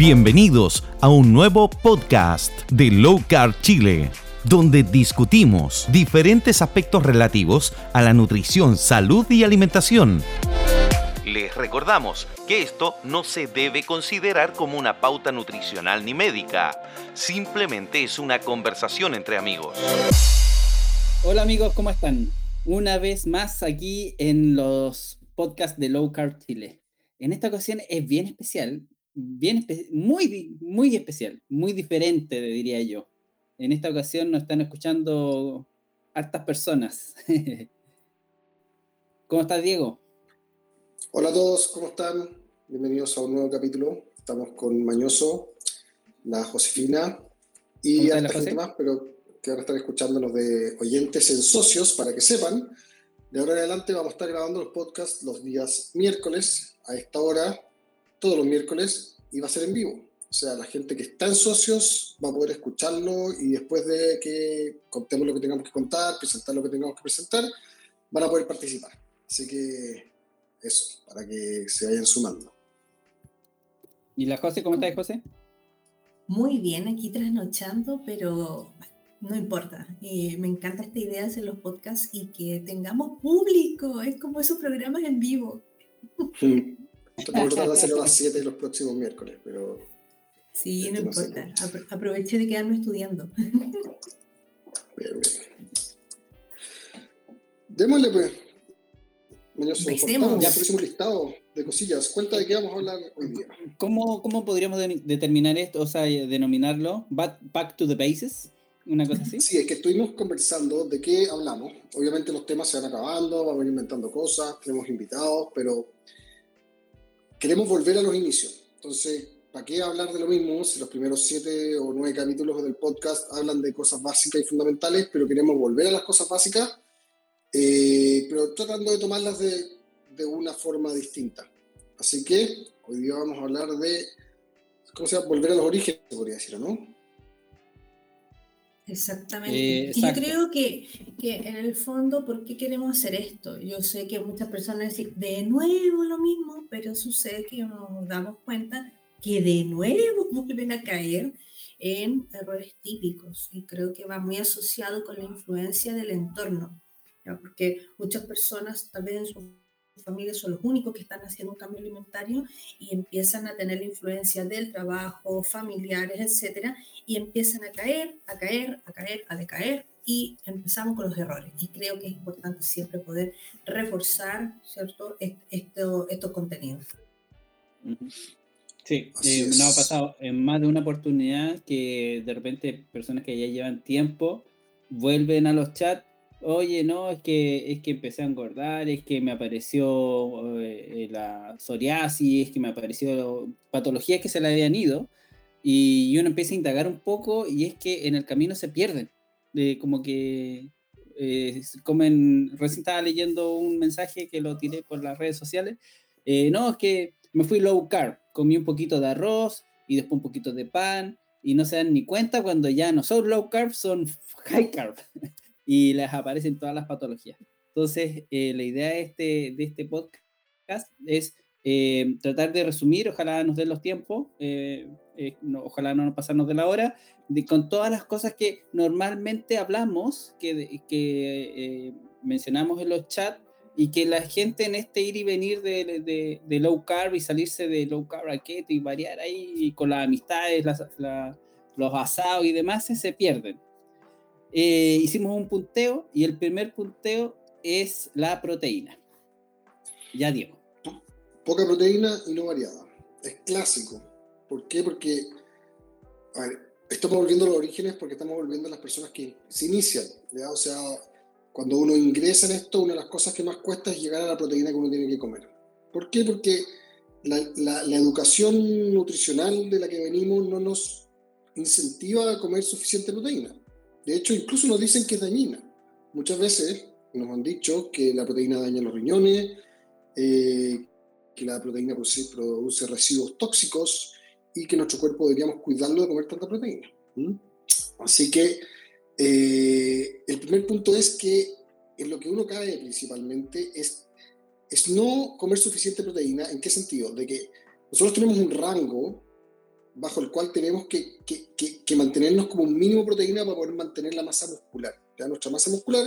Bienvenidos a un nuevo podcast de Low Carb Chile, donde discutimos diferentes aspectos relativos a la nutrición, salud y alimentación. Les recordamos que esto no se debe considerar como una pauta nutricional ni médica, simplemente es una conversación entre amigos. Hola amigos, ¿cómo están? Una vez más aquí en los podcasts de Low Carb Chile. En esta ocasión es bien especial bien muy, muy especial, muy diferente, diría yo. En esta ocasión nos están escuchando hartas personas. ¿Cómo estás, Diego? Hola a todos, ¿cómo están? Bienvenidos a un nuevo capítulo. Estamos con Mañoso, la Josefina y harta gente más, pero que van a estar escuchándonos de oyentes en socios para que sepan. De ahora en adelante vamos a estar grabando los podcasts los días miércoles a esta hora todos los miércoles y va a ser en vivo. O sea, la gente que está en socios va a poder escucharlo y después de que contemos lo que tengamos que contar, presentar lo que tengamos que presentar, van a poder participar. Así que eso, para que se vayan sumando. ¿Y la José, cómo estás, José? Muy bien, aquí trasnochando, pero no importa. Eh, me encanta esta idea de hacer los podcasts y que tengamos público. Es como esos programas en vivo. Vamos a tratar de hacerlo a las 7 los próximos miércoles, pero. Sí, no importa. aproveché de quedarme estudiando. Bien, bien. Démosle, pues. ya próximo listado de cosillas. Cuenta de qué vamos a hablar hoy día. ¿Cómo, cómo podríamos determinar esto, o sea, denominarlo? Back to the bases. Una cosa así. Sí, es que estuvimos conversando de qué hablamos. Obviamente los temas se van acabando, vamos inventando cosas, tenemos invitados, pero queremos volver a los inicios. Entonces, ¿para qué hablar de lo mismo si los primeros siete o nueve capítulos del podcast hablan de cosas básicas y fundamentales, pero queremos volver a las cosas básicas, eh, pero tratando de tomarlas de, de, una forma distinta? Así que hoy día vamos a hablar de, ¿cómo se llama? Volver a los orígenes, podría decir, ¿no? Exactamente. Eh, y yo creo que, que, en el fondo, ¿por qué queremos hacer esto? Yo sé que muchas personas dicen, de nuevo lo mismo, pero sucede que nos damos cuenta que de nuevo vuelven a caer en errores típicos y creo que va muy asociado con la influencia del entorno, porque muchas personas tal vez en su familias son los únicos que están haciendo un cambio alimentario y empiezan a tener la influencia del trabajo, familiares, etcétera, y empiezan a caer, a caer, a caer, a decaer y empezamos con los errores. Y creo que es importante siempre poder reforzar, ¿cierto?, esto, estos contenidos. Sí, eh, nos ha pasado en más de una oportunidad que de repente personas que ya llevan tiempo vuelven a los chats oye, no, es que, es que empecé a engordar, es que me apareció eh, la psoriasis, es que me apareció patologías que se le habían ido, y uno empieza a indagar un poco y es que en el camino se pierden, como que eh, comen, recién estaba leyendo un mensaje que lo tiré por las redes sociales, eh, no, es que me fui low carb, comí un poquito de arroz y después un poquito de pan, y no se dan ni cuenta cuando ya no son low carb, son high carb. y les aparecen todas las patologías. Entonces, eh, la idea de este, de este podcast es eh, tratar de resumir, ojalá nos den los tiempos, eh, ojalá no nos pasarnos de la hora, de, con todas las cosas que normalmente hablamos, que, que mencionamos en los chats, y que la gente en este ir y venir de, de, de low carb y salirse de low carb a keto y variar ahí con las amistades, los asados y demás, se pierden. Eh, hicimos un punteo y el primer punteo es la proteína. Ya Diego. Poca proteína y no variada. Es clásico. ¿Por qué? Porque, a ver, estamos volviendo a los orígenes porque estamos volviendo a las personas que se inician. ¿ya? O sea, cuando uno ingresa en esto, una de las cosas que más cuesta es llegar a la proteína que uno tiene que comer. ¿Por qué? Porque la, la, la educación nutricional de la que venimos no nos incentiva a comer suficiente proteína. De hecho, incluso nos dicen que es dañina. Muchas veces nos han dicho que la proteína daña los riñones, eh, que la proteína produce, residuos tóxicos y que nuestro cuerpo deberíamos cuidarlo de comer tanta proteína. Así que eh, el primer punto es que en lo que uno cae principalmente es, es no comer suficiente proteína. ¿En qué sentido? De que nosotros tenemos un rango bajo el cual tenemos que, mantenernos como un mínimo proteína para poder mantener la masa muscular. ¿ya? Nuestra masa muscular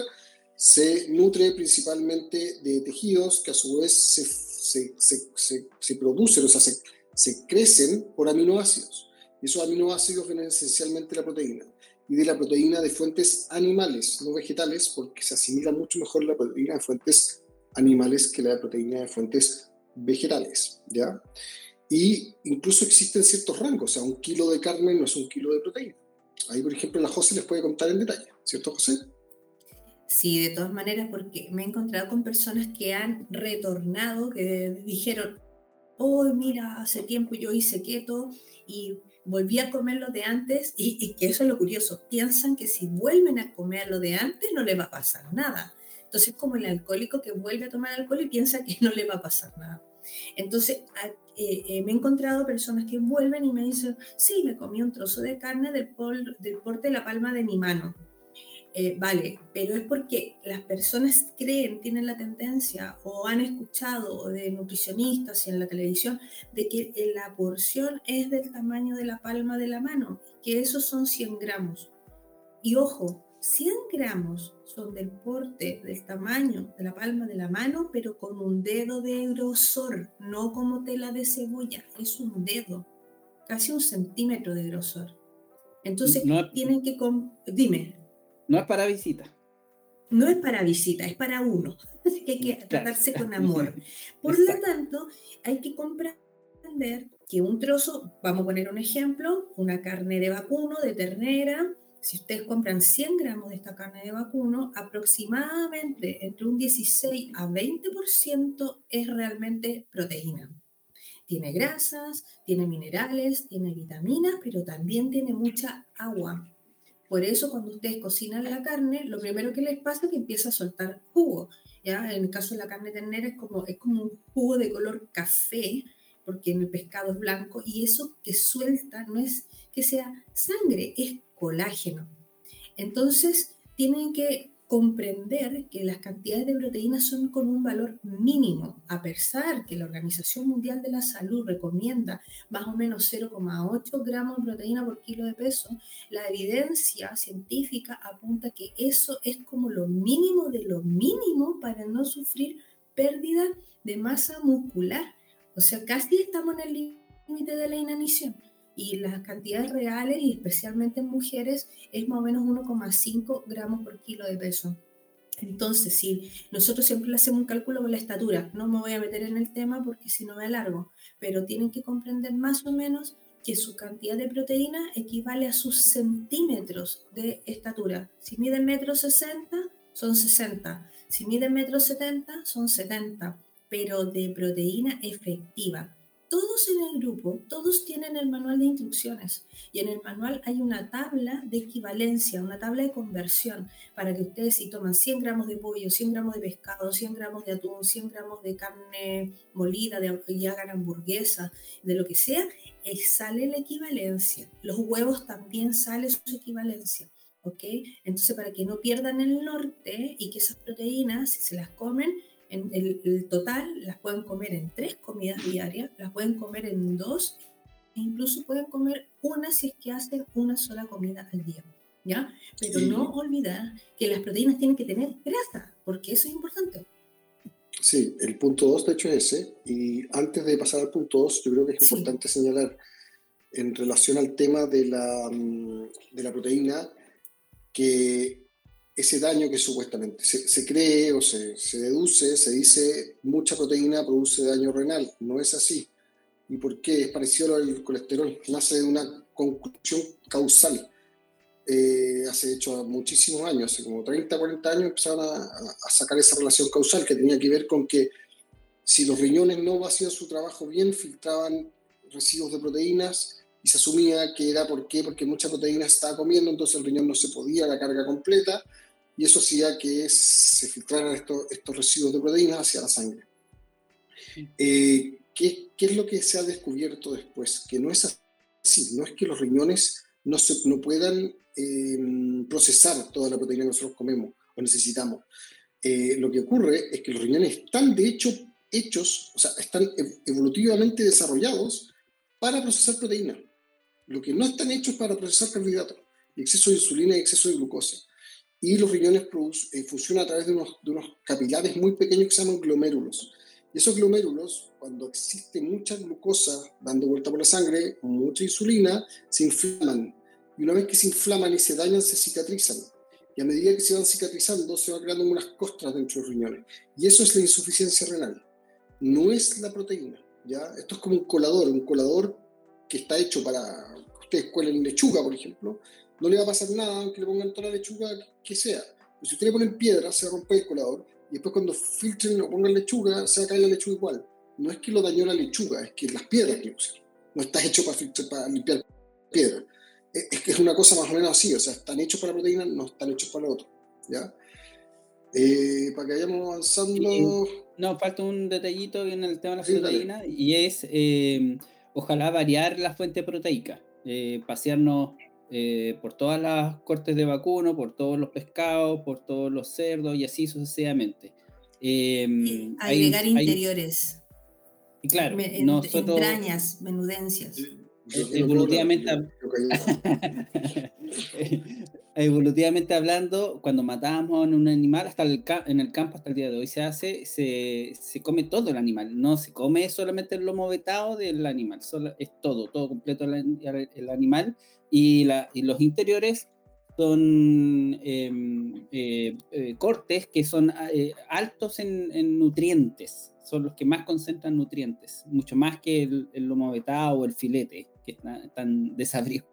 se nutre principalmente de tejidos que a su vez se, se producen, o sea, se, crecen por aminoácidos. Y esos aminoácidos vienen esencialmente de la proteína. Y de la proteína de fuentes animales, no vegetales, porque se asimila mucho mejor la proteína de fuentes animales que la proteína de fuentes vegetales. ¿ya? Y incluso existen ciertos rangos, o sea, un kilo de carne no es un kilo de proteína. Ahí, por ejemplo, la José les puede contar en detalle, ¿cierto, José? Sí, de todas maneras, porque me he encontrado con personas que han retornado, que dijeron, oh, mira, hace tiempo yo hice keto y volví a comer lo de antes, y, y, que eso es lo curioso, piensan que si vuelven a comer lo de antes no les va a pasar nada. Entonces, como el alcohólico que vuelve a tomar alcohol y piensa que no le va a pasar nada. Entonces, eh, eh, me he encontrado personas que vuelven y me dicen, sí, me comí un trozo de carne del, del porte de la palma de mi mano. Eh, vale, pero es porque las personas creen, tienen la tendencia o han escuchado de nutricionistas y en la televisión de que la porción es del tamaño de la palma de la mano, que esos son 100 gramos. Y ojo, 100 gramos son del porte, del tamaño de la palma de la mano, pero con un dedo de grosor, no como tela de cebolla, es un dedo, casi un centímetro de grosor. Entonces, tienen que... Dime. No es para visita. No es para visita, es para uno. Así que hay que tratarse con amor. Por lo tanto, hay que comprender que un trozo, vamos a poner un ejemplo, una carne de vacuno, de ternera, si ustedes compran 100 gramos de esta carne de vacuno, aproximadamente entre un 16 a 20% es realmente proteína. Tiene grasas, tiene minerales, tiene vitaminas, pero también tiene mucha agua. Por eso cuando ustedes cocinan la carne, lo primero que les pasa es que empieza a soltar jugo. ¿ya? En el caso de la carne ternera es como, es como un jugo de color café, porque en el pescado es blanco, y eso que suelta no es que sea sangre, es colágeno. Entonces, tienen que comprender que las cantidades de proteínas son con un valor mínimo, a pesar que la Organización Mundial de la Salud recomienda más o menos 0,8 gramos de proteína por kilo de peso, la evidencia científica apunta que eso es como lo mínimo de lo mínimo para no sufrir pérdida de masa muscular. O sea, casi estamos en el límite de la inanición y las cantidades reales, y especialmente en mujeres, es más o menos 1,5 gramos por kilo de peso. Entonces, si nosotros siempre le hacemos un cálculo con la estatura, no me voy a meter en el tema porque si no me alargo, pero tienen que comprender más o menos que su cantidad de proteína equivale a sus centímetros de estatura. Si miden metro 60, son 60. Si miden metro 70, son 70, pero de proteína efectiva todos en el grupo, todos tienen el manual de instrucciones y en el manual hay una tabla de equivalencia, una tabla de conversión para que ustedes si toman 100 gramos de pollo, 100 gramos de pescado, 100 gramos de atún, 100 gramos de carne molida de, y hagan hamburguesa, de lo que sea, eh, sale la equivalencia. Los huevos también sale su equivalencia. ¿ok? Entonces, para que no pierdan el norte y que esas proteínas, si se las comen, el, total las pueden comer en tres comidas diarias, las pueden comer en dos, e incluso pueden comer una si es que hacen una sola comida al día. ¿Ya? Pero no olvidar que las proteínas tienen que tener grasa, porque eso es importante. Sí, el punto 2 de hecho es ese. Y antes de pasar al punto 2, yo creo que es importante señalar en relación al tema de la, mm, de la proteína que ese daño que supuestamente se, cree o se, se, deduce, se dice mucha proteína produce daño renal. No es así. ¿Y por qué? Es parecido al colesterol. Nace de una conclusión causal. Eh, hace hecho muchísimos años, hace como 30, 40 años, empezaron a, sacar esa relación causal que tenía que ver con que si los riñones no hacían su trabajo bien, filtraban residuos de proteínas y se asumía que era por qué, porque mucha proteína estaba comiendo, entonces el riñón no se podía la carga completa y eso hacía que se filtraran estos, estos residuos de proteínas hacia la sangre. Eh, ¿qué, ¿qué, es lo que se ha descubierto después? Que no es así, no es que los riñones no, se, no puedan eh, procesar toda la proteína que nosotros comemos o necesitamos. Eh, lo que ocurre es que los riñones están de hecho hechos, o sea, están evolutivamente desarrollados para procesar proteína. Lo que no están hechos para procesar carbohidratos, exceso de insulina y exceso de glucosa. Y los riñones eh, funcionan a través de unos, de unos capilares muy pequeños que se llaman glomérulos. Y esos glomérulos, cuando existe mucha glucosa dando vuelta por la sangre, mucha insulina, se inflaman. Y una vez que se inflaman y se dañan, se cicatrizan. Y a medida que se van cicatrizando, se van creando unas costras dentro de los riñones. Y eso es la insuficiencia renal. No es la proteína. ¿ya? Esto es como un colador, un colador que está hecho para que ustedes cuelen lechuga, por ejemplo. No le va a pasar nada aunque le pongan toda la lechuga que sea. Pero si ustedes le ponen piedra, se va a romper el colador. Y después cuando filtren o pongan lechuga, se va a caer la lechuga igual. No es que lo dañó la lechuga, es que las piedras que pusieron. No está hecho para, para limpiar piedra es que es una cosa más o menos así, o sea, están hechos para la proteína, no están hechos para lo otro, ¿ya? Eh, para que vayamos avanzando... No, falta un detallito en el tema de la proteína y es, eh, ojalá variar la fuente proteica, eh, pasearnos por todas las cortes de vacuno, por todos los pescados, por todos los cerdos y así sucesivamente. agregar interiores. y claro, entrañas, menudencias. Evolutivamente, evolutivamente hablando, cuando matábamos a un animal, hasta el en el campo hasta el día de hoy se hace, se, se come todo el animal, no se come solamente el lomo vetado del animal, solo, es todo, todo completo el, el animal y, la, y, los interiores son em, eh, eh, cortes que son eh, altos en, en nutrientes son los que más concentran nutrientes, mucho más que el, el lomo vetado o el filete que están desabridos.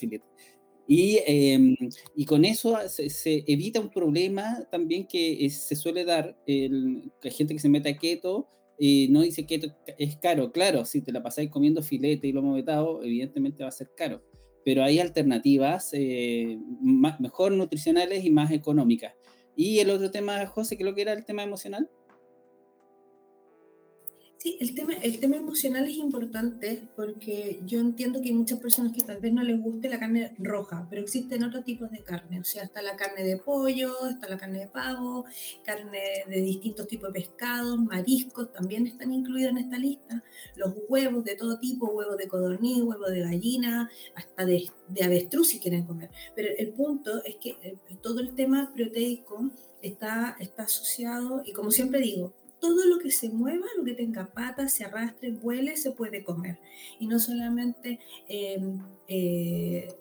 Y, em, y, con eso se, evita un problema también que se suele dar, el, hay gente que se mete a keto y no dice que es caro. Claro, si te la pasáis comiendo filete y lomo vetado, evidentemente va a ser caro. Pero hay alternativas eh, mejor nutricionales y más económicas. Y el otro tema, José, lo que era el tema emocional. Sí, el tema, el tema emocional es importante porque yo entiendo que hay muchas personas que tal vez no les guste la carne roja, pero existen otros tipos de carne. O sea, está la carne de pollo, está la carne de pavo, carne de distintos tipos de pescados, mariscos también están incluidos en esta lista. Los huevos de todo tipo, huevos de codorniz, huevos de gallina, hasta de, de avestruz si quieren comer. Pero el punto es que eh, todo el tema proteico está, está asociado, y como siempre digo, todo lo que se mueva, lo que tenga patas, se arrastre, vuele, se puede comer. Y no solamente em, eh,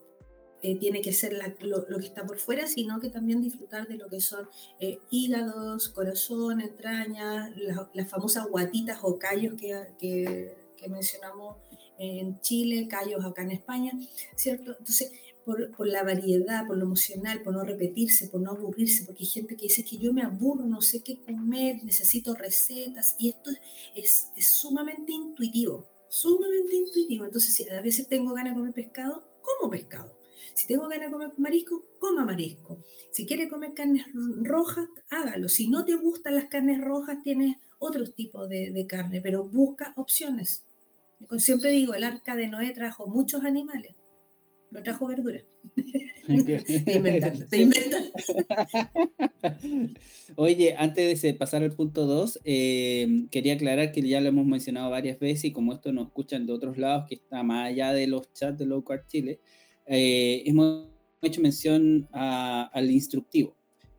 eh, tiene que ser lo, que está por fuera, sino que también disfrutar de lo que son eh, hígados, corazón, entrañas, las famosas guatitas o callos que, que, que mencionamos en Chile, callos acá en España, ¿cierto? Entonces, por, la variedad, por lo emocional, por no repetirse, por no aburrirse, porque hay gente que dice que yo me aburro, no sé qué comer, necesito recetas, y esto es, sumamente intuitivo, sumamente intuitivo. Entonces, si a veces tengo ganas de comer pescado, como pescado. Si tengo ganas de comer marisco, coma marisco. Si quiere comer carnes rojas, hágalo. Si no te gustan las carnes rojas, tienes otros tipos de, de carne, pero busca opciones. Siempre digo, el arca de Noé trajo muchos animales no trajo verdura. Oye, antes de pasar al punto 2, eh, quería aclarar que ya lo hemos mencionado varias veces y como esto nos escuchan de otros lados, que está más allá de los chats de Low Carb Chile, eh, hemos hecho mención al instructivo.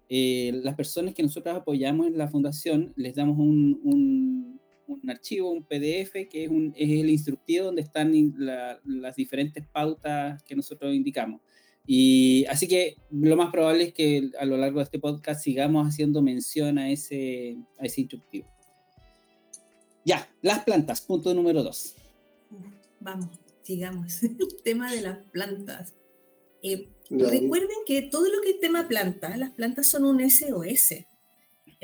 Eh, las personas que nosotros apoyamos en la fundación les damos un un archivo, un PDF, que es, un, es el instructivo donde están las diferentes pautas que nosotros indicamos. Y así que lo más probable es que a lo largo de este podcast sigamos haciendo mención a ese, a ese instructivo. Ya, las plantas, punto número dos. Vamos, sigamos. El tema de las plantas. Eh, recuerden que todo lo que es tema planta, las plantas son un SOS.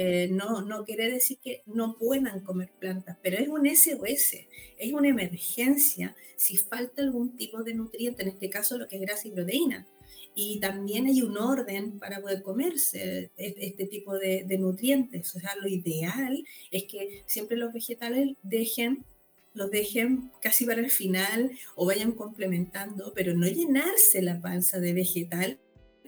Eh, no, no quiere decir que no puedan comer plantas, pero es un SOS, es una emergencia si falta algún tipo de nutriente, en este caso lo que es grasa y proteína. Y también hay un orden para poder comerse este tipo de, nutrientes. O sea, lo ideal es que siempre los vegetales dejen los dejen casi para el final o vayan complementando, pero no llenarse la panza de vegetal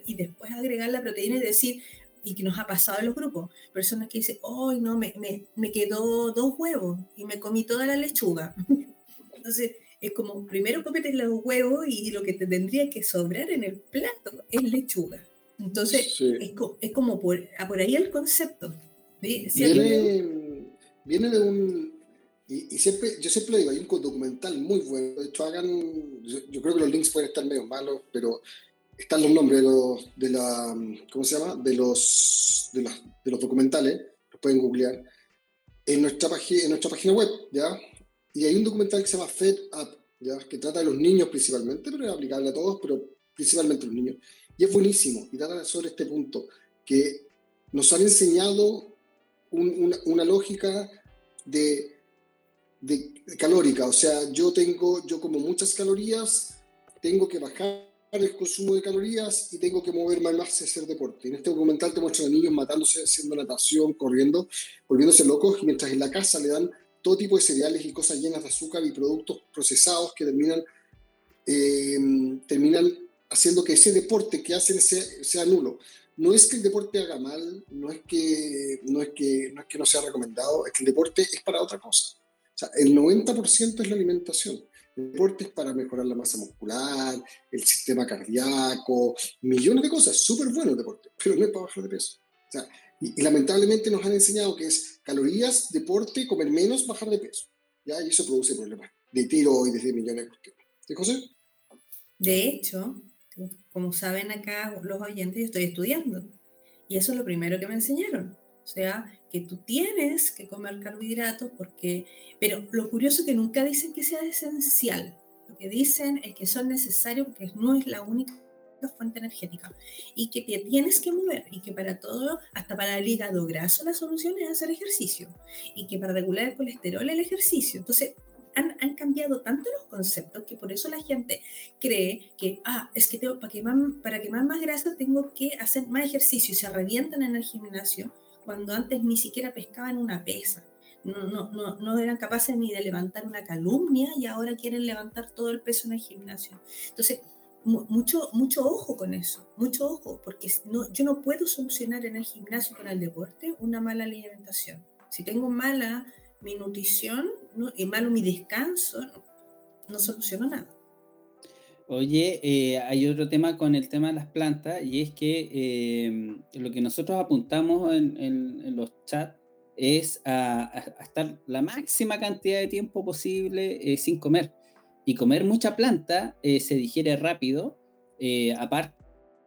y después agregar la proteína y decir, y que nos ha pasado en los grupos, personas que dicen, hoy no, me, me, me, quedó dos huevos y me comí toda la lechuga. Entonces, es como, primero cómete los huevos y lo que te tendría que sobrar en el plato es lechuga. Entonces, es, es, como por, por, ahí el concepto. viene, viene, de un... Y, siempre, yo siempre digo, hay un documental muy bueno. De hecho, hagan... Yo, creo que los links pueden estar medio malos, pero están los nombres de los... De la, ¿Cómo se llama? De los, de, de los documentales. Los pueden googlear. En nuestra, en nuestra página web, ¿ya? Y hay un documental que se llama Fed Up, ¿ya? que trata de los niños principalmente, pero es aplicable a todos, pero principalmente a los niños. Y es buenísimo, y trata sobre este punto, que nos han enseñado una, una, lógica de, de, calórica, o sea, yo tengo, yo como muchas calorías, tengo que bajar el consumo de calorías y tengo que moverme más y hacer deporte. En este documental te muestran a niños matándose, haciendo natación, corriendo, volviéndose locos, mientras en la casa le dan todo tipo de cereales y cosas llenas de azúcar y productos procesados que terminan, eh, terminan haciendo que ese deporte que hacen sea, nulo. No es que el deporte haga mal, no es que no, es que, no es que no sea recomendado, es que el deporte es para otra cosa. O sea, el 90% es la alimentación. El deporte es para mejorar la masa muscular, el sistema cardíaco, millones de cosas. Súper bueno el deporte, pero no es para bajar de peso. O sea, y, lamentablemente nos han enseñado que es calorías, deporte, comer menos, bajar de peso. ¿ya? Y eso produce problemas de tiroides, de millones de cuestiones. ¿Sí, José? De hecho, como saben acá los oyentes, yo estoy estudiando. Y eso es lo primero que me enseñaron. O sea, que tú tienes que comer carbohidratos porque... Pero lo curioso es que nunca dicen que sea esencial. Lo que dicen es que son necesarios porque no es la única fuente energética y que te tienes que mover y que para todo, hasta para el hígado graso, la solución es hacer ejercicio y que para regular el colesterol el ejercicio. Entonces, han, han, cambiado tanto los conceptos que por eso la gente cree que, ah, es que tengo, para, quemar, para quemar más grasa tengo que hacer más ejercicio y se revientan en el gimnasio cuando antes ni siquiera pescaban una pesa. No, no, no, no eran capaces ni de levantar una calumnia y ahora quieren levantar todo el peso en el gimnasio. Entonces, mucho, mucho ojo con eso, mucho ojo, porque no, yo no puedo solucionar en el gimnasio con el deporte una mala alimentación. Si tengo mala mi nutrición y malo mi descanso, no, soluciono nada. Oye, eh, hay otro tema con el tema de las plantas y es que eh, lo que nosotros apuntamos en, los chats es a, estar la máxima cantidad de tiempo posible eh, sin comer y comer mucha planta eh, se digiere rápido, eh, aparte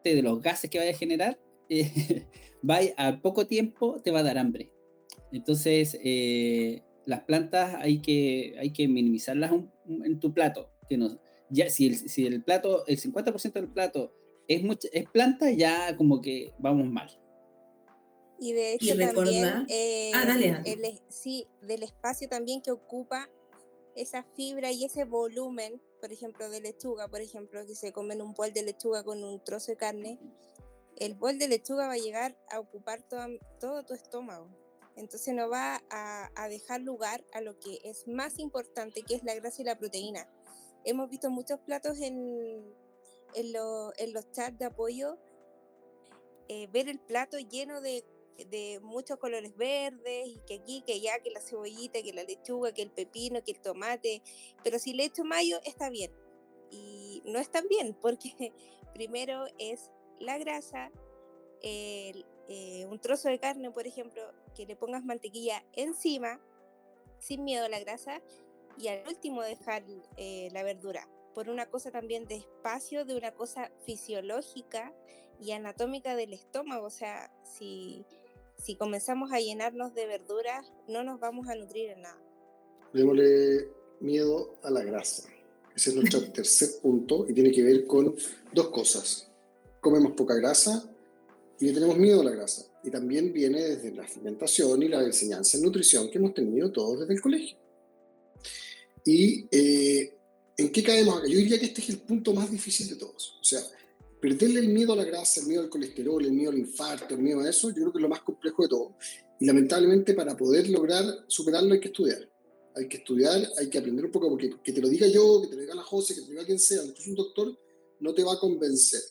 de los gases que vaya a generar, eh, a poco tiempo te va a dar hambre. Entonces, las plantas hay que, hay que minimizarlas en tu plato. Que no, ya, si, el, si el plato, el 50% del plato es, mucha, es planta, ya como que vamos mal. Y de hecho también, ah, dale, sí, del espacio también que ocupa esa fibra y ese volumen, por ejemplo, de lechuga, por ejemplo, que se comen un bol de lechuga con un trozo de carne, el bol de lechuga va a llegar a ocupar todo, tu estómago. Entonces no va a, dejar lugar a lo que es más importante, que es la grasa y la proteína. Hemos visto muchos platos en, en, los chats de apoyo, eh, ver el plato lleno de de muchos colores verdes y que aquí, que allá, que la cebollita, que la lechuga, que el pepino, que el tomate, pero si le echo mayo está bien. Y no es tan bien porque primero es la grasa, eh, un trozo de carne, por ejemplo, que le pongas mantequilla encima, sin miedo a la grasa, y al último dejar eh, la verdura, por una cosa también de espacio, de una cosa fisiológica y anatómica del estómago. O sea, si si comenzamos a llenarnos de verduras, no nos vamos a nutrir en nada. Démosle miedo a la grasa. Ese es nuestro tercer punto y tiene que ver con dos cosas. Comemos poca grasa y le tenemos miedo a la grasa. Y también viene desde la alimentación y la enseñanza en nutrición que hemos tenido todos desde el colegio. ¿Y eh, en qué caemos acá? Yo diría que este es el punto más difícil de todos. O sea, perderle el miedo a la grasa, el miedo al colesterol, el miedo al infarto, el miedo a eso, yo creo que es lo más complejo de todo. Y lamentablemente para poder lograr superarlo hay que estudiar. Hay que estudiar, hay que aprender un poco, porque que te lo diga yo, que te lo diga la José, que te lo diga quien sea, incluso un doctor, no te va a convencer.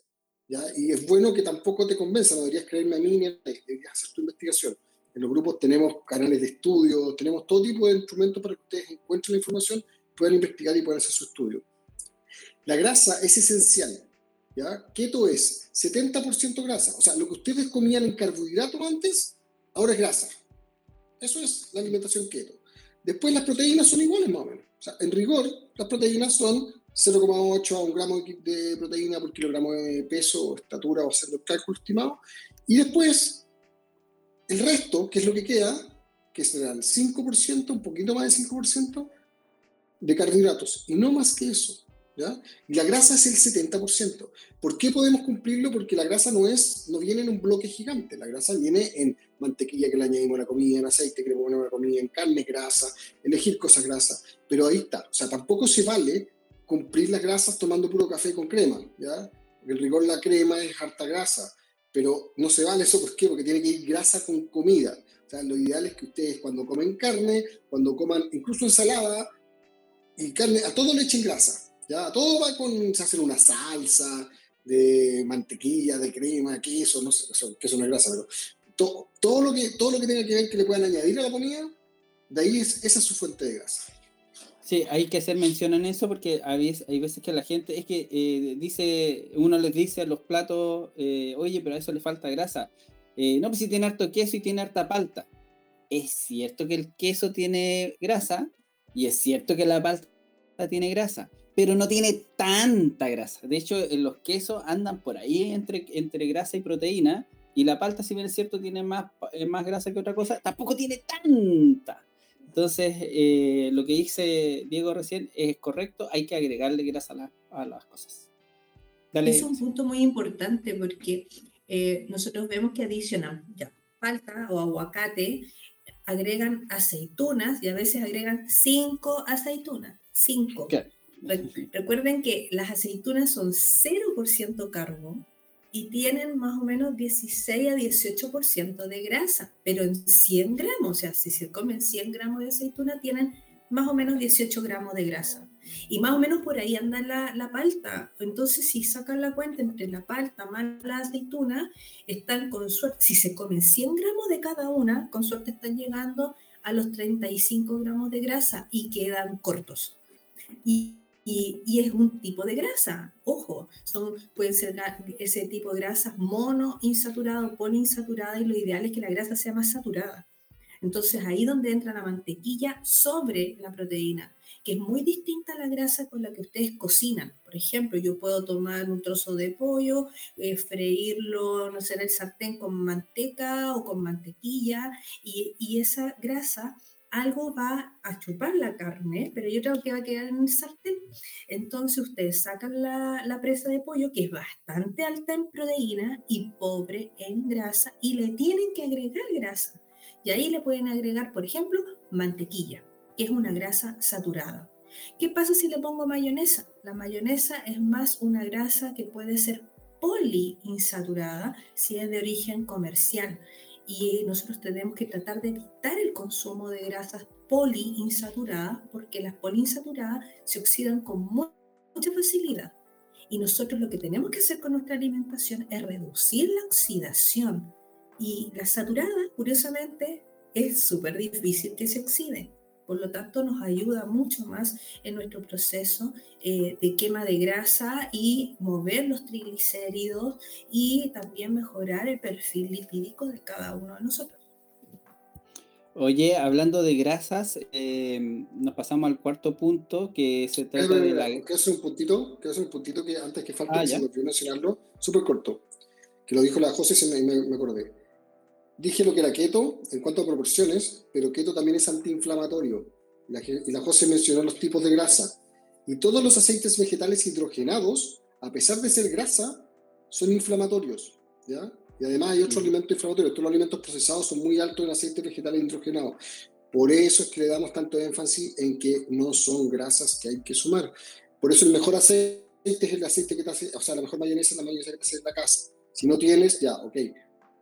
¿ya? Y es bueno que tampoco te convenza, no deberías creerme a mí, ni a deberías hacer tu investigación. En los grupos tenemos canales de estudio, tenemos todo tipo de instrumentos para que ustedes encuentren la información puedan investigar y puedan hacer su estudio. La grasa es esencial. ¿ya? Keto es 70% grasa. O sea, lo que ustedes comían en carbohidratos antes, ahora es grasa. Eso es la alimentación keto. Después las proteínas son iguales más o menos. O sea, en rigor, las proteínas son 0,8 a 1 gramo de proteína por kilogramo de peso, estatura o haciendo el cálculo estimado. Y después, el resto, que es lo que queda, que será el 5%, un poquito más del 5% de carbohidratos. Y no más que eso. ¿Ya? Y la grasa es el 70%. ¿Por qué podemos cumplirlo? Porque la grasa no, es, no viene en un bloque gigante. La grasa viene en mantequilla que le añadimos a la comida, en aceite que le ponemos a la comida, en carne grasa, elegir cosas grasas. Pero ahí está. O sea, tampoco se vale cumplir las grasas tomando puro café con crema. ¿ya? El rigor la crema es harta grasa. Pero no se vale eso. ¿Por qué? Porque tiene que ir grasa con comida. O sea, lo ideal es que ustedes cuando comen carne, cuando coman incluso ensalada y carne, a todo le echen grasa ya, todo va con, se hace una salsa de mantequilla, de crema, queso, no sé, queso no es grasa, pero todo, todo, lo que, todo lo que tenga que ver que le puedan añadir a la comida, de ahí es, esa es su fuente de grasa. Sí, hay que hacer mención en eso porque hay veces, que la gente, es que eh, dice, uno les dice a los platos, eh, oye, pero a eso le falta grasa. Eh, no, pues si tiene harto queso y tiene harta palta. Es cierto que el queso tiene grasa y es cierto que la palta tiene grasa, pero no tiene tanta grasa. De hecho, los quesos andan por ahí entre, entre grasa y proteína, y la palta, si bien es cierto, tiene más, eh, más grasa que otra cosa, tampoco tiene tanta. Entonces, eh, lo que dice Diego recién es correcto, hay que agregarle grasa a, las cosas. Es un punto muy importante porque eh, nosotros vemos que adicionan ya palta o aguacate, agregan aceitunas y a veces agregan cinco aceitunas, cinco. Recuerden que las aceitunas son 0% carbo y tienen más o menos 16 a 18% de grasa, pero en 100 gramos, o sea, si se comen 100 gramos de aceituna, tienen más o menos 18 gramos de grasa. Y más o menos por ahí anda la, la palta. Entonces, si sacan la cuenta entre la palta más la aceituna, están con suerte, si se comen 100 gramos de cada una, con suerte están llegando a los 35 gramos de grasa y quedan cortos. Y y, es un tipo de grasa. Ojo, son, pueden ser ese tipo de grasas mono insaturado, poliinsaturada y lo ideal es que la grasa sea más saturada. Entonces ahí donde entra la mantequilla sobre la proteína, que es muy distinta a la grasa con la que ustedes cocinan. Por ejemplo, yo puedo tomar un trozo de pollo, eh, freírlo, no sé, en el sartén con manteca o con mantequilla y, y esa grasa algo va a chupar la carne, pero yo creo que va a quedar en el sartén. Entonces ustedes sacan la, presa de pollo, que es bastante alta en proteína y pobre en grasa, y le tienen que agregar grasa. Y ahí le pueden agregar, por ejemplo, mantequilla, que es una grasa saturada. ¿Qué pasa si le pongo mayonesa? La mayonesa es más una grasa que puede ser poliinsaturada si es de origen comercial y nosotros tenemos que tratar de evitar el consumo de grasas poliinsaturadas porque las poliinsaturadas se oxidan con mucha facilidad. Y nosotros lo que tenemos que hacer con nuestra alimentación es reducir la oxidación. Y la saturada, curiosamente, es súper difícil que se oxide. Por lo tanto, nos ayuda mucho más en nuestro proceso eh, de quema de grasa y mover los triglicéridos y también mejorar el perfil lipídico de cada uno de nosotros. Oye, hablando de grasas, eh, nos pasamos al cuarto punto que se trata de la... Que hace un puntito, que hace un puntito que antes que falte, ah, se me olvidó mencionarlo, súper corto, que lo dijo la José y me, me acordé Dije lo que era keto en cuanto a proporciones, pero keto también es antiinflamatorio. y la José mencionó los tipos de grasa. Y todos los aceites vegetales hidrogenados, a pesar de ser grasa, son inflamatorios. ¿ya? Y además hay otros alimentos inflamatorios. Todos los alimentos procesados son muy altos en aceites vegetales hidrogenados. Por eso es que le damos tanto énfasis en que no son grasas que hay que sumar. Por eso el mejor aceite es el aceite que te hace, o sea, la mejor mayonesa es la mayonesa que te hace en la casa. Si no tienes, ya, ok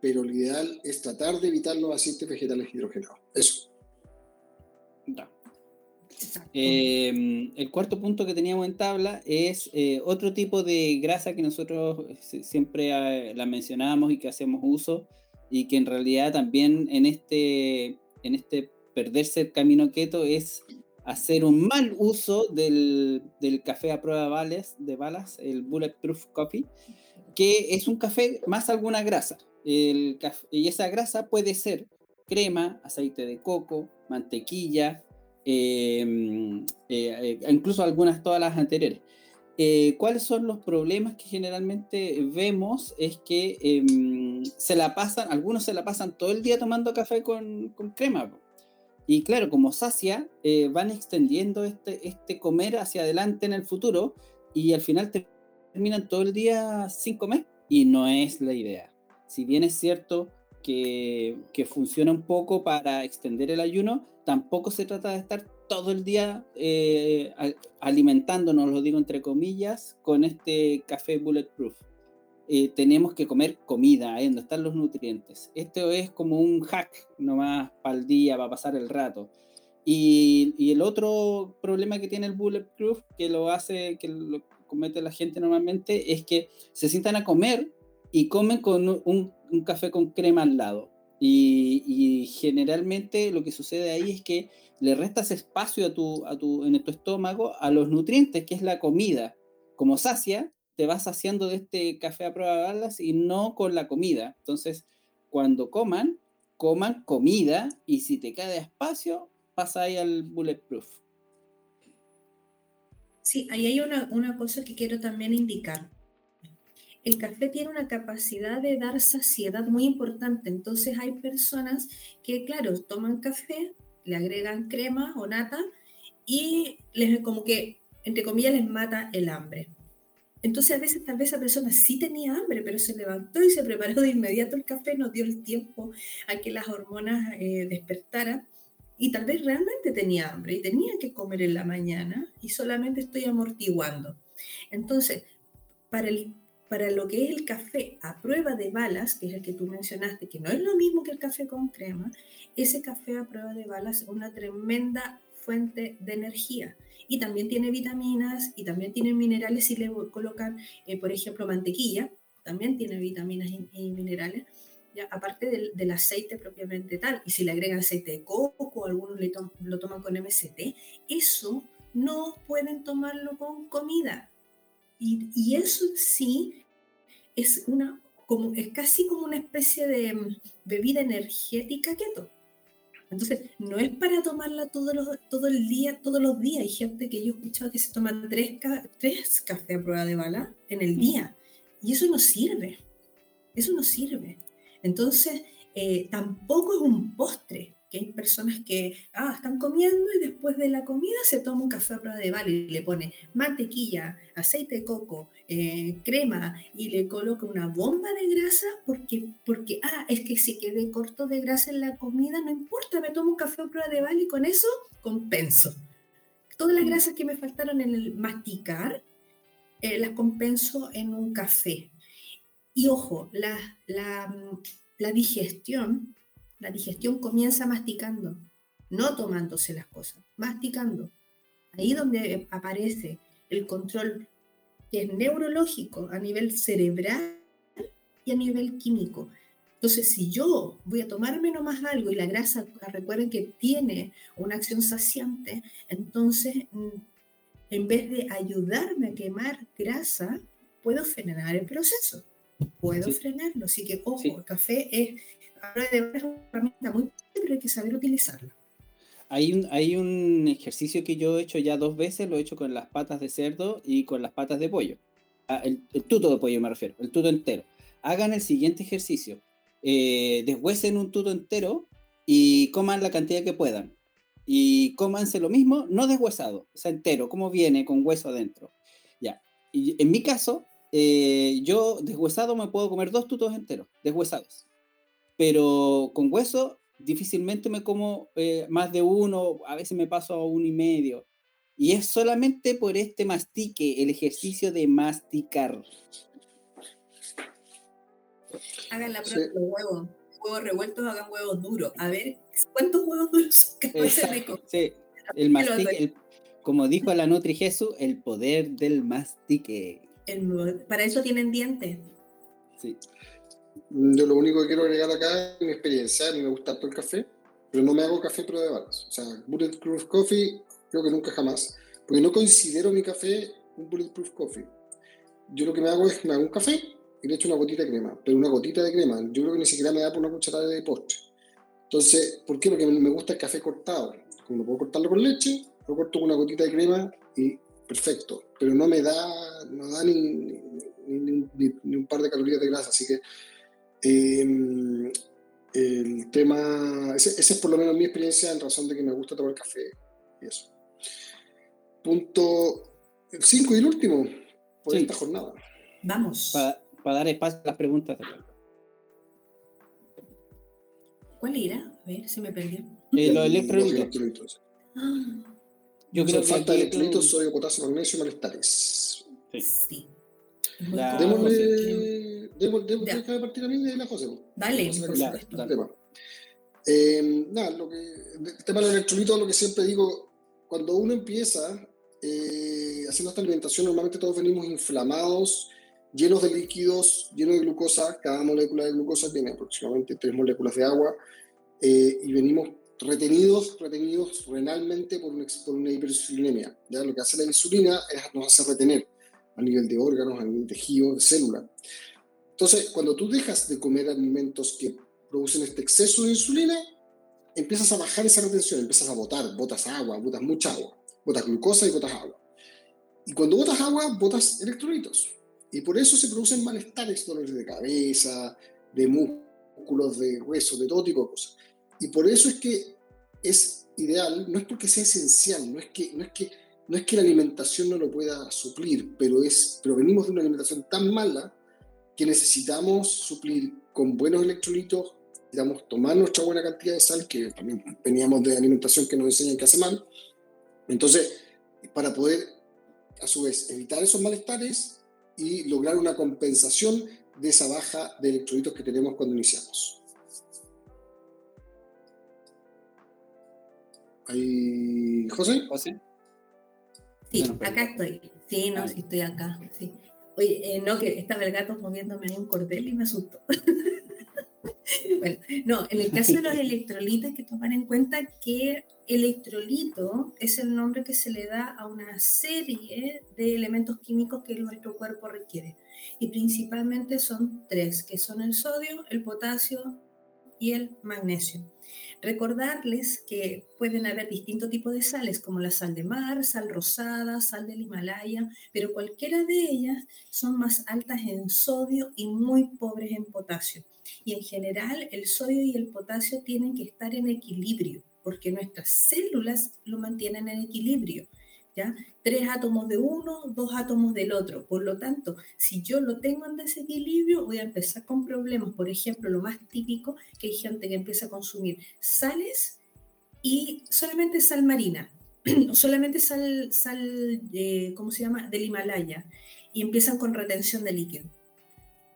pero lo ideal es tratar de evitar los aceites vegetales hidrogenados. Eso. Em, el cuarto punto que teníamos en tabla es eh, otro tipo de grasa que nosotros eh, siempre eh, la mencionamos y que hacemos uso y que en realidad también en este, en este perderse el camino keto es hacer un mal uso del, café a prueba de balas, de balas, el Bulletproof Coffee, que es un café más alguna grasa. El y esa grasa puede ser crema, aceite de coco, mantequilla, em, eh, eh, incluso algunas, todas las anteriores. Eh, ¿Cuáles son los problemas que generalmente vemos? Es que em, se la pasan, algunos se la pasan todo el día tomando café con, con crema. Y claro, como sacia, eh, van extendiendo este, este comer hacia adelante en el futuro y al final terminan todo el día sin comer y no es la idea. Si bien es cierto que, que funciona un poco para extender el ayuno, tampoco se trata de estar todo el día eh, alimentándonos, lo digo entre comillas, con este café bulletproof. Eh, tenemos que comer comida, ahí donde están los nutrientes. Esto es como un hack nomás para el día, para pasar el rato. Y, y, el otro problema que tiene el Bulletproof, que lo hace, que lo comete la gente normalmente, es que se sientan a comer y comen con un, un café con crema al lado. Y, generalmente lo que sucede ahí es que le restas espacio a tu, a tu, en tu estómago a los nutrientes, que es la comida. Como sacia, te vas haciendo de este café a prueba de balas y no con la comida. Entonces, cuando coman, coman comida y si te queda espacio, pasa ahí al bulletproof. Sí, ahí hay una, una cosa que quiero también indicar. El café tiene una capacidad de dar saciedad muy importante. Entonces hay personas que, claro, toman café, le agregan crema o nata y les como que, entre comillas, les mata el hambre. Entonces a veces tal vez esa persona sí tenía hambre, pero se levantó y se preparó de inmediato el café, no dio el tiempo a que las hormonas eh, despertaran y tal vez realmente tenía hambre y tenía que comer en la mañana y solamente estoy amortiguando. Entonces, para, el, para lo que es el café a prueba de balas, que es el que tú mencionaste, que no es lo mismo que el café con crema, ese café a prueba de balas es una tremenda fuente de energía y también tiene vitaminas y también tiene minerales si le colocan, eh, por ejemplo, mantequilla, también tiene vitaminas y, minerales, ya, aparte del, aceite propiamente tal. Y si le agregan aceite de coco, algunos lo toman con MCT, eso no pueden tomarlo con comida. Y, y eso sí es, una, como, es casi como una especie de mm, bebida energética keto. Entonces, no es para tomarla todo, todo el día, todos los días. Hay gente que yo he escuchado que se toma tres, tres cafés a prueba de bala en el día. Y eso no sirve. Eso no sirve. Entonces, eh, tampoco es un postre que hay personas que ah, están comiendo y después de la comida se toma un café a prueba de bala y le pone mantequilla, aceite de coco, eh, crema y le coloca una bomba de grasa porque, porque, ah, es que si quedé corto de grasa en la comida, no importa, me tomo un café a prueba de bala y con eso compenso. Todas las grasas que me faltaron en el masticar, eh, las compenso en un café. Y ojo, la, la, la digestión la digestión comienza masticando, no tomándose las cosas, masticando. Ahí donde aparece el control que es neurológico a nivel cerebral y a nivel químico. Entonces, si yo voy a tomarme nomás algo y la grasa, recuerden que tiene una acción saciante, entonces mm, en vez de ayudarme a quemar grasa, puedo frenar el proceso. Puedo frenarlo. Así que, ojo, el café es es una herramienta muy pero hay que saber utilizarla. Hay un, hay un ejercicio que yo he hecho ya dos veces, lo he hecho con las patas de cerdo y con las patas de pollo. Ah, el, tuto de pollo me refiero, el tuto entero. Hagan el siguiente ejercicio. Eh, deshuesen un tuto entero y coman la cantidad que puedan. Y cómanse lo mismo, no deshuesado, o sea, entero, como viene, con hueso adentro. Ya. Y en mi caso, eh, yo deshuesado me puedo comer dos tutos enteros, deshuesados pero con hueso difícilmente me como eh, más de uno, a veces me paso a uno y medio. Y es solamente por este mastique, el ejercicio de masticar. Hagan la prueba de huevos. Huevos revueltos, hagan huevos duros. A ver, ¿cuántos huevos duros Sí, el mastique, como dijo la Nutri Jesús, el poder del mastique. para eso tienen dientes. Sí. Yo lo único que quiero agregar acá es mi experiencia. A mí me gusta todo el café, pero no me hago café pero de balas. O sea, Bulletproof Coffee creo que nunca jamás, porque no considero mi café un bulletproof coffee. Yo lo que me hago es me hago un café y le echo una gotita de crema, pero una gotita de crema, yo creo que ni siquiera me da por una cucharada de postre. Entonces, ¿por qué? Porque me gusta el café cortado. Como puedo cortarlo con leche, lo corto con una gotita de crema y perfecto. Pero no me da, no da ni, ni, un par de calorías de grasa. Así que em, el tema, esa es por lo menos mi experiencia en razón de que me gusta tomar café y eso. Punto 5 y el último por esta jornada. Vamos. Para, dar espacio a las preguntas. ¿Cuál era? A ver, se me perdió. Eh, los electrolitos. Ah. Yo creo que falta de electrolitos, sodio, potasio, magnesio y malestares. Sí. sí. Démosle, démosle, partir a mí de la José. Dale, eh, nada, lo que, el tema de los electrolitos, lo que siempre digo, cuando uno empieza eh, haciendo esta alimentación, normalmente todos venimos inflamados, llenos de líquidos, llenos de glucosa. Cada molécula de glucosa tiene aproximadamente tres moléculas de agua eh, y venimos retenidos, retenidos renalmente por una, por una hiperinsulinemia. ¿ya? Lo que hace la insulina es, nos hace retener a nivel de órganos, a nivel de tejido, de célula. Entonces, cuando tú dejas de comer alimentos que producen este exceso de insulina, empiezas a bajar esa retención, empiezas a botar, botas agua, botas mucha agua, botas glucosa y botas agua. Y cuando botas agua, botas electrolitos. Y por eso se producen malestares, dolores de cabeza, de músculos, de huesos, de todo tipo de cosas. Y por eso es que es ideal, no es porque sea esencial, no es que, no es que, no es que la alimentación no lo pueda suplir, pero, es, pero venimos de una alimentación tan mala que necesitamos suplir con buenos electrolitos, necesitamos tomar nuestra buena cantidad de sal, que también veníamos de alimentación que nos enseñan que hace mal. Entonces, para poder, a su vez, evitar esos malestares y lograr una compensación de esa baja de electrolitos que tenemos cuando iniciamos. ¿Ahí, José? José. Sí, acá estoy. Sí, no, sí estoy acá. Sí. Oye, eh, no, que estaba el gato moviéndome en un cordel y me asustó. bueno, no, en el caso de los electrolitos hay que tomar en cuenta que electrolito es el nombre que se le da a una serie de elementos químicos que nuestro cuerpo requiere. Y principalmente son tres, que son el sodio, el potasio y el magnesio. Recordarles que pueden haber distintos tipos de sales, como la sal de mar, sal rosada, sal del Himalaya, pero cualquiera de ellas son más altas en sodio y muy pobres en potasio. Y en general el sodio y el potasio tienen que estar en equilibrio, porque nuestras células lo mantienen en equilibrio. Tres átomos de uno, dos átomos del otro. Por lo tanto, si yo lo tengo en desequilibrio, voy a empezar con problemas. Por ejemplo, lo más típico, que hay gente que empieza a consumir sales y solamente sal marina, solamente sal, sal eh, ¿cómo se llama?, del Himalaya, y empiezan con retención de líquido.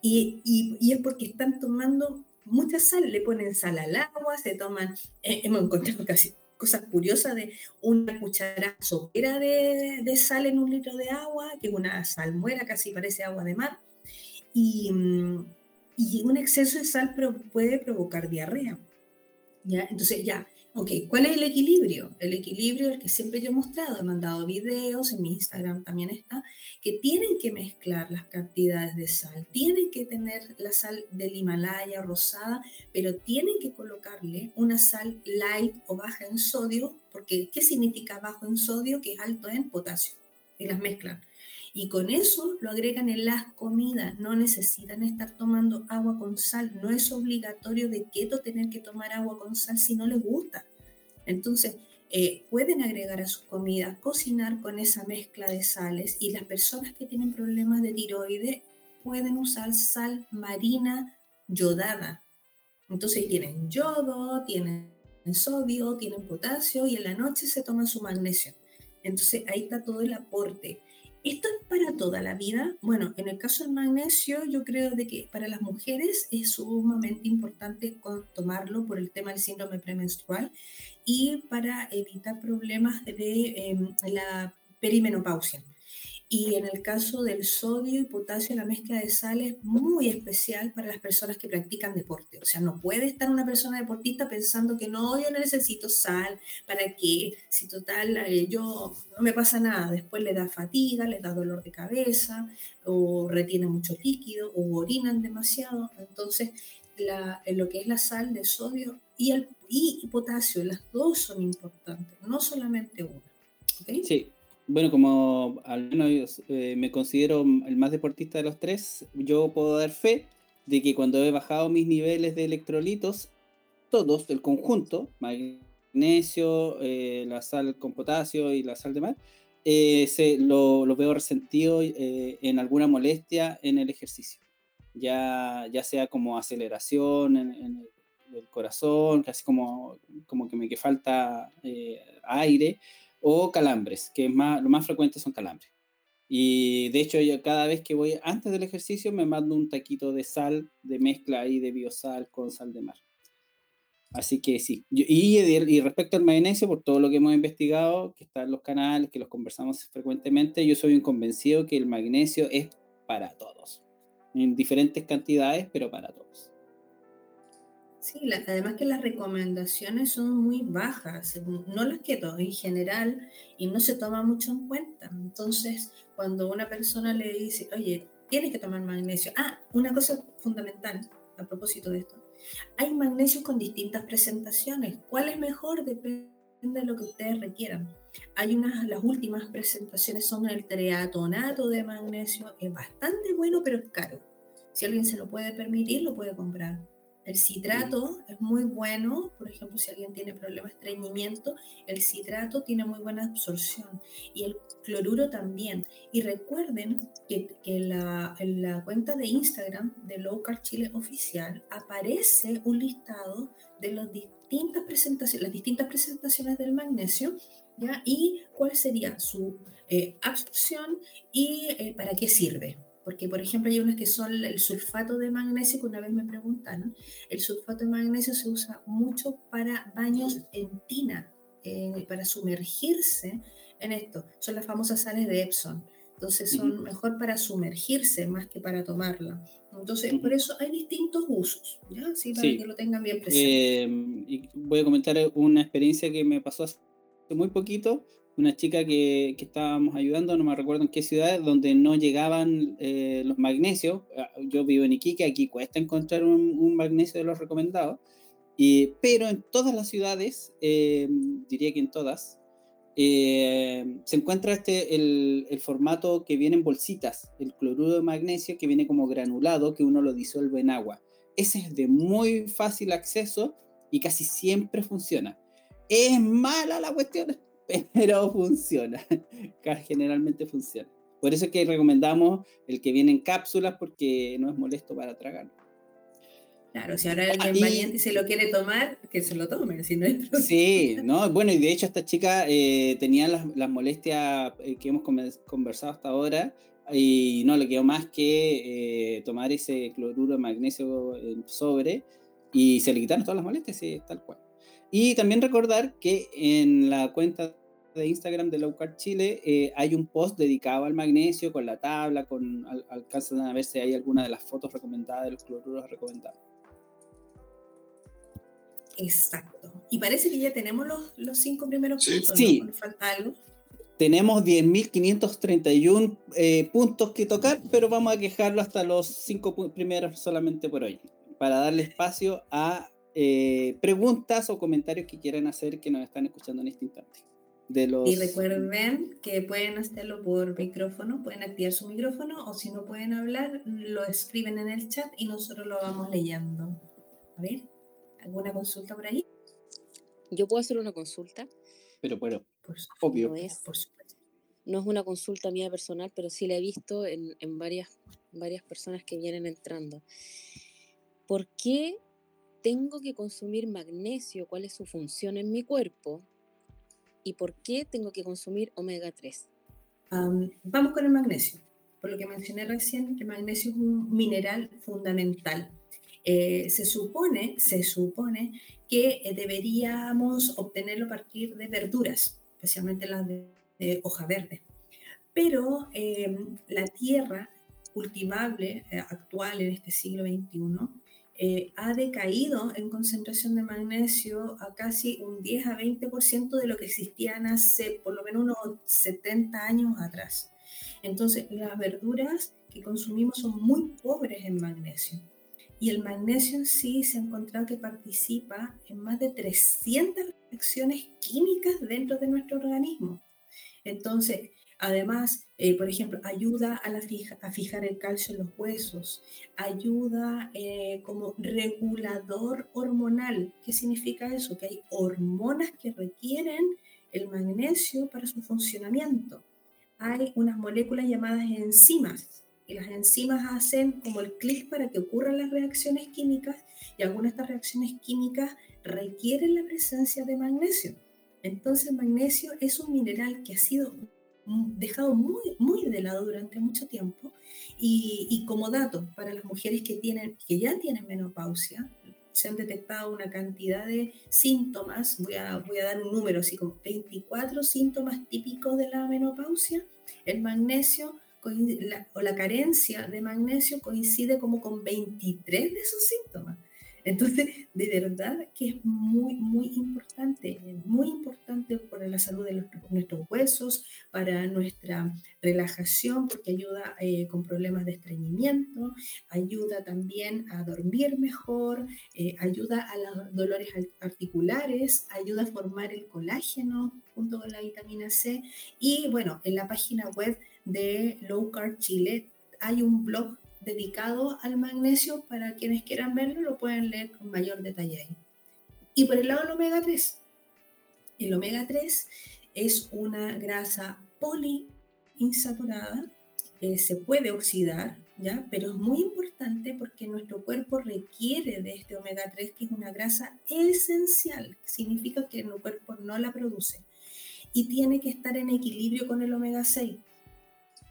Y, y, es porque están tomando mucha sal, le ponen sal al agua, se toman, eh, hemos encontrado casi cosas curiosas de una cuchara sopera de, de, sal en un litro de agua, que es una salmuera, casi parece agua de mar, y, mm, y un exceso de sal puede provocar diarrea. ¿ya? Entonces ya, Ok, ¿cuál es el equilibrio? El equilibrio, el que siempre yo he mostrado, he mandado videos, en mi Instagram también está, que tienen que mezclar las cantidades de sal, tienen que tener la sal del Himalaya rosada, pero tienen que colocarle una sal light o baja en sodio, porque ¿qué significa bajo en sodio? Que es alto en potasio, y las mezclan. Y con eso lo agregan en las comidas. No necesitan estar tomando agua con sal. No es obligatorio de keto tener que tomar agua con sal si no les gusta. Entonces, eh, pueden agregar a su comida, cocinar con esa mezcla de sales y las personas que tienen problemas de tiroides pueden usar sal marina yodada. Entonces tienen yodo, tienen sodio, tienen potasio y en la noche se toman su magnesio. Entonces ahí está todo el aporte. ¿Esto es para toda la vida? Bueno, en el caso del magnesio, yo creo de que para las mujeres es sumamente importante tomarlo por el tema del síndrome premenstrual y para evitar problemas de em, la perimenopausia. Y en el caso del sodio y potasio, la mezcla de sal es muy especial para las personas que practican deporte. O sea, no puede estar una persona deportista pensando que no, yo no necesito sal, ¿para qué? Si total, eh, yo no me pasa nada. Después le da fatiga, le da dolor de cabeza, o retiene mucho líquido, o orinan demasiado. Entonces, lo que es la sal de sodio y, el, y potasio, las dos son importantes, no solamente una. Sí, bueno, como al menos eh, me considero el más deportista de los tres, yo puedo dar fe de que cuando he bajado mis niveles de electrolitos, todos, el conjunto, magnesio, eh, la sal con potasio y la sal de mar, eh, se, lo, veo resentido en alguna molestia en el ejercicio. Ya, ya sea como aceleración en, el corazón, casi como, como que me que falta aire, o calambres, que más, lo más frecuente son calambres. Y de hecho, yo cada vez que voy antes del ejercicio me mando un taquito de sal, de mezcla ahí de biosal con sal de mar. Así que sí. y, y, respecto al magnesio, por todo lo que hemos investigado, que está en los canales, que los conversamos frecuentemente, yo soy un convencido que el magnesio es para todos. En diferentes cantidades, pero para todos. Sí, además que las recomendaciones son muy bajas, no las que todo en general, y no se toma mucho en cuenta. Entonces, cuando una persona le dice, oye, tienes que tomar magnesio. Ah, una cosa fundamental a propósito de esto. Hay magnesio con distintas presentaciones. ¿Cuál es mejor? Depende de lo que ustedes requieran. Hay unas, las últimas presentaciones son el treatonato de magnesio. Es bastante bueno, pero es caro. Si alguien se lo puede permitir, lo puede comprar. El citrato es muy bueno, por ejemplo, si alguien tiene problemas de estreñimiento, el citrato tiene muy buena absorción y el cloruro también. Y recuerden que, la, en la cuenta de Instagram de Low Carb Chile Oficial aparece un listado de las distintas presentaciones, las distintas presentaciones del magnesio ¿ya? y cuál sería su eh, absorción y eh, para qué sirve. Porque, por ejemplo, hay unas que son el sulfato de magnesio, que una vez me preguntaron, el sulfato de magnesio se usa mucho para baños en tina, eh, para sumergirse en esto. Son las famosas sales de Epsom. Entonces son mejor para sumergirse más que para tomarla. Entonces, por eso hay distintos usos, ¿ya? Sí, para que lo tengan bien presente. Eh, y voy a comentar una experiencia que me pasó hace muy poquito una chica que, que, estábamos ayudando, no me recuerdo en qué ciudad, donde no llegaban eh, los magnesios. Ah, yo vivo en Iquique, aquí cuesta encontrar un, magnesio de los recomendados, y, pero en todas las ciudades, eh, diría que en todas, eh, se encuentra este, el, el, formato que viene en bolsitas, el cloruro de magnesio que viene como granulado, que uno lo disuelve en agua. Ese es de muy fácil acceso y casi siempre funciona. Es mala la cuestión, pero funciona. Generalmente funciona. Por eso es que recomendamos el que viene en cápsulas porque no es molesto para tragar. Claro, si ahora alguien valiente y se lo quiere tomar, que se lo tome, si no es Sí, no, bueno, y de hecho esta chica eh, tenía las, las molestias eh, que hemos conversado hasta ahora y no le quedó más que eh, tomar ese cloruro de magnesio en sobre y se le quitaron todas las molestias, sí, tal cual. Y también recordar que en la cuenta de Instagram de Low Carb Chile eh, hay un post dedicado al magnesio con la tabla, con al, alcanzan a ver si hay alguna de las fotos recomendadas de los cloruros recomendados. Exacto. Y parece que ya tenemos los, los cinco primeros puntos. Sí. ¿no? falta algo? Tenemos 10.531 eh, puntos que tocar, pero vamos a quejarlo hasta los cinco primeros solamente por hoy, para darle espacio a eh, preguntas o comentarios que quieran hacer que nos están escuchando en este instante. De los... Y recuerden que pueden hacerlo por micrófono, pueden activar su micrófono o si no pueden hablar, lo escriben en el chat y nosotros lo vamos leyendo. A ver, ¿alguna consulta por ahí? Yo puedo hacer una consulta. Pero bueno, obvio. No es, no es una consulta mía personal, pero sí la he visto en, en varias, varias personas que vienen entrando. ¿Por qué tengo que consumir magnesio, cuál es su función en mi cuerpo y por qué tengo que consumir omega 3. vamos con el magnesio. Por lo que mencioné recién, el magnesio es un mineral fundamental. Eh, se supone, se supone que eh, deberíamos obtenerlo a partir de verduras, especialmente las de, hoja verde. pero la tierra cultivable actual en este siglo XXI eh, ha decaído en concentración de magnesio a casi un 10 a 20% de lo que existían hace por lo menos unos 70 años atrás. Entonces, las verduras que consumimos son muy pobres en magnesio. Y el magnesio en sí se ha encontrado que participa en más de 300 reacciones químicas dentro de nuestro organismo. Entonces, Además, eh, por ejemplo, ayuda a, fijar el calcio en los huesos, ayuda eh, como regulador hormonal. ¿Qué significa eso? Que hay hormonas que requieren el magnesio para su funcionamiento. Hay unas moléculas llamadas enzimas y las enzimas hacen como el clic para que ocurran las reacciones químicas y algunas de estas reacciones químicas requieren la presencia de magnesio. Entonces, magnesio es un mineral que ha sido dejado muy, muy de lado durante mucho tiempo. Y, como dato, para las mujeres que, tienen, que ya tienen menopausia, se han detectado una cantidad de síntomas, voy a, voy a dar un número, así como 24 síntomas típicos de la menopausia. El magnesio o la carencia de magnesio coincide como con 23 de esos síntomas. Entonces, de verdad que es muy, muy importante, muy importante para la salud de nuestros huesos, para nuestra relajación, porque ayuda eh, con problemas de estreñimiento, ayuda también a dormir mejor, eh, ayuda a los dolores articulares, ayuda a formar el colágeno junto con la vitamina C. Y bueno, en la página web de Low Carb Chile hay un blog dedicado al magnesio, para quienes quieran verlo, lo pueden leer con mayor detalle ahí. Y por el lado del omega 3, el omega 3 es una grasa poliinsaturada, eh, se puede oxidar, ¿ya? pero es muy importante porque nuestro cuerpo requiere de este omega 3, que es una grasa esencial, significa que nuestro cuerpo no la produce, y tiene que estar en equilibrio con el omega 6.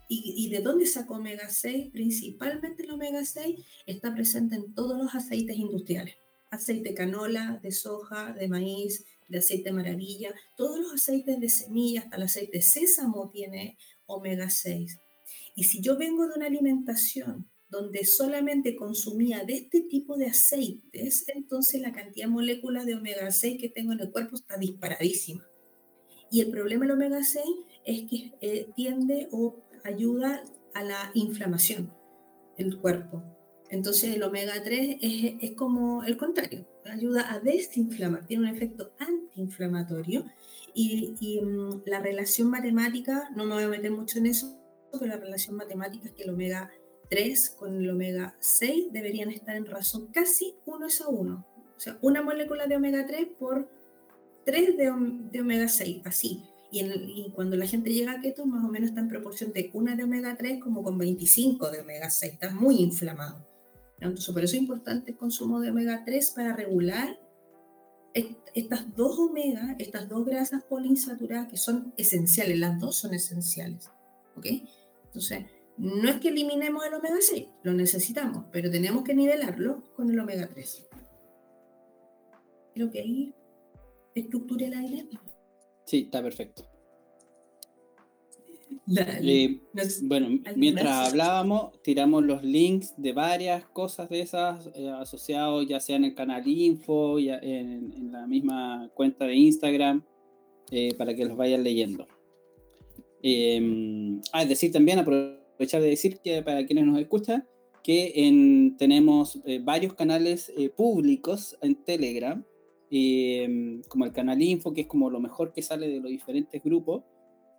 ¿Y, de dónde saco omega 6? Principalmente el omega 6 está presente en todos los aceites industriales. Aceite canola, de soja, de maíz, de aceite maravilla, todos los aceites de semilla, hasta el aceite sésamo tiene omega 6. Y si yo vengo de una alimentación donde solamente consumía de este tipo de aceites, entonces la cantidad de moléculas de omega 6 que tengo en el cuerpo está disparadísima. Y el problema del omega 6 es que eh, tiende o ayuda a la inflamación del cuerpo. Entonces el omega 3 es, es, como el contrario, ayuda a desinflamar, tiene un efecto antiinflamatorio y, y mm, la relación matemática, no me voy a meter mucho en eso, pero la relación matemática es que el omega 3 con el omega 6 deberían estar en razón casi uno es a uno. O sea, una molécula de omega 3 por 3 de, de omega 6, así. Y, cuando la gente llega a keto, más o menos está en proporción de una de omega 3 como con 25 de omega 6, está muy inflamado. Entonces, por eso es importante el consumo de omega 3 para regular estas dos omega, estas dos grasas poliinsaturadas que son esenciales, las dos son esenciales. ¿Ok? Entonces, no es que eliminemos el omega 6, lo necesitamos, pero tenemos que nivelarlo con el omega 3. Creo que ahí estructure la idea. Sí, está perfecto. Eh, bueno, mientras hablábamos, tiramos los links de varias cosas de esas eh, asociados, ya sea en el canal Info, ya en, la misma cuenta de Instagram, eh, para que los vayan leyendo. Em, ah, es decir, también aprovechar de decir que para quienes nos escuchan, que en, tenemos varios canales públicos en Telegram Em, como el canal Info, que es como lo mejor que sale de los diferentes grupos,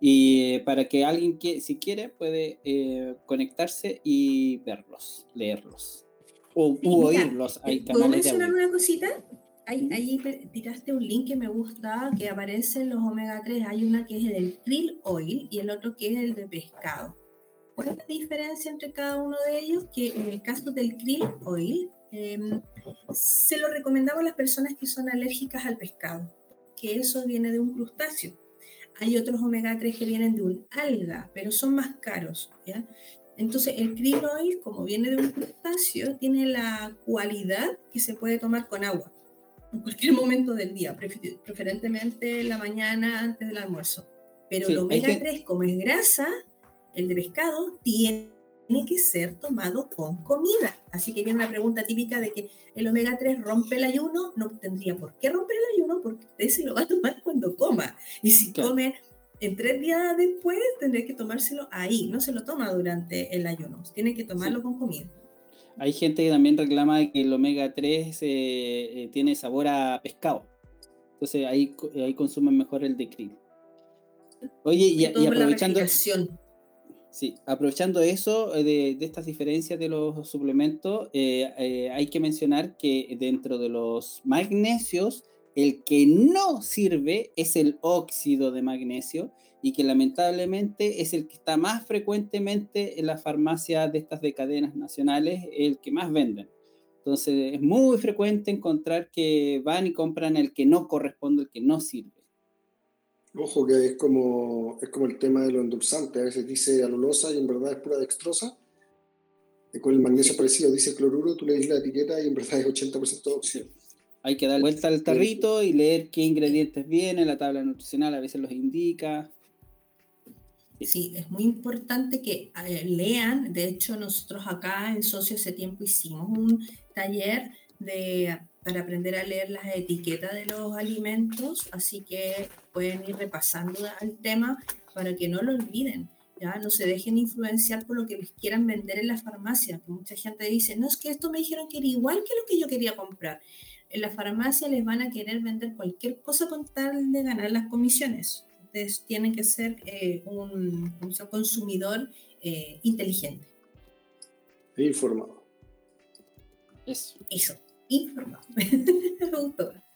y eh, para que alguien que si quiere puede eh, conectarse y verlos, leerlos o oírlos. Hay ¿Puedo mencionar una cosita? Ahí, tiraste un link que me gusta, que aparece en los omega 3. Hay una que es el del krill oil y el otro que es el de pescado. ¿Cuál es la diferencia entre cada uno de ellos? Que en el caso del krill oil, Em, se lo recomendaba a las personas que son alérgicas al pescado, que eso viene de un crustáceo. Hay otros omega 3 que vienen de un alga, pero son más caros. ¿ya? Entonces, el krill oil, como viene de un crustáceo, tiene la cualidad que se puede tomar con agua en cualquier momento del día, preferentemente en la mañana antes del almuerzo. Pero el omega 3, como es grasa, el de pescado tiene que ser tomado con comida. Así que viene una pregunta típica de que el omega 3 rompe el ayuno, no tendría por qué romper el ayuno porque usted se lo va a tomar cuando coma. Y si come en tres días después, tendría que tomárselo ahí, no se lo toma durante el ayuno, tiene que tomarlo con comida. Hay gente que también reclama que el omega 3 eh, eh, tiene sabor a pescado. Entonces ahí, ahí consumen mejor el de krill. Oye, y, aprovechando. Sí, aprovechando eso, eh, de, de, estas diferencias de los suplementos, hay que mencionar que dentro de los magnesios, el que no sirve es el óxido de magnesio y que lamentablemente es el que está más frecuentemente en las farmacias de estas de cadenas nacionales, el que más venden. Entonces es muy frecuente encontrar que van y compran el que no corresponde, el que no sirve. Ojo que es como, es como el tema de lo endulzante, a veces dice alulosa y en verdad es pura dextrosa. Y con el magnesio parecido dice cloruro, tú lees la etiqueta y en verdad es 80% óxido. Hay que dar vuelta al tarrito y leer qué ingredientes vienen, la tabla nutricional a veces los indica. Sí, es muy importante que eh, lean. De hecho, nosotros acá en Socio hace tiempo hicimos un taller de, para aprender a leer las etiquetas de los alimentos, así que pueden ir repasando el tema para que no lo olviden. Ya no se dejen influenciar por lo que les quieran vender en la farmacia. Mucha gente dice, no, es que esto me dijeron que era igual que lo que yo quería comprar. En la farmacia les van a querer vender cualquier cosa con tal de ganar las comisiones ustedes tienen que ser eh, un, consumidor eh, inteligente. E informado. Eso. Eso, informado.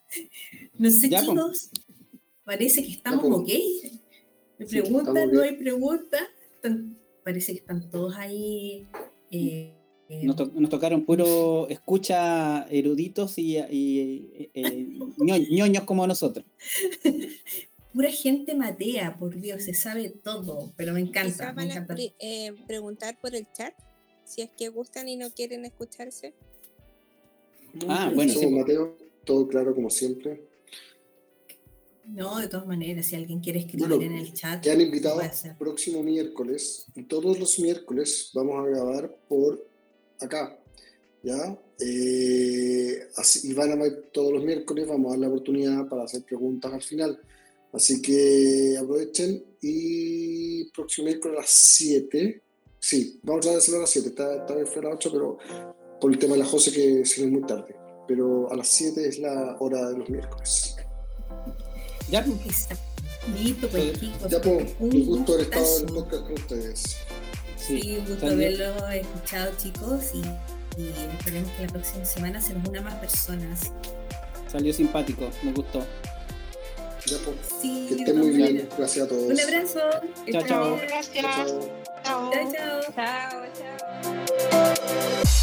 No sé, pues. chicos, parece que estamos pues. ok. ¿Me preguntan? ¿No hay preguntas? Parece que están todos ahí. Eh, nos, tocaron puro escucha eruditos y, y ñoños como nosotros. pura gente matea, por Dios, se sabe todo, pero me encanta. van a eh, preguntar por el chat si es que gustan y no quieren escucharse. Ah, bueno. Somos Mateo, todo claro como siempre. No, de todas maneras, si alguien quiere escribir en el chat. Ya han invitado el próximo miércoles, y todos los miércoles vamos a grabar por acá. ¿Ya? Eh, así, y van a ver todos los miércoles, vamos a dar la oportunidad para hacer preguntas al final. Así que aprovechen y próximo miércoles a las 7. Sí, vamos a hacerlo a las 7. Esta, vez fue a las 8, pero por el tema de la José que se ve muy tarde. Pero a las 7 es la hora de los miércoles. Ya, pues. Listo, pues chicos. Ya, pues, un gusto haber estado en el podcast con ustedes. Sí, un gusto haberlo escuchado, chicos. Y, y esperemos que la próxima semana se nos una más personas. Salió simpático, me gustó. Ya, pues. Sí, que estén muy bien. Gracias a todos. Un abrazo. Chao, chao. Gracias. Chao, chao. Chao, chao. chao.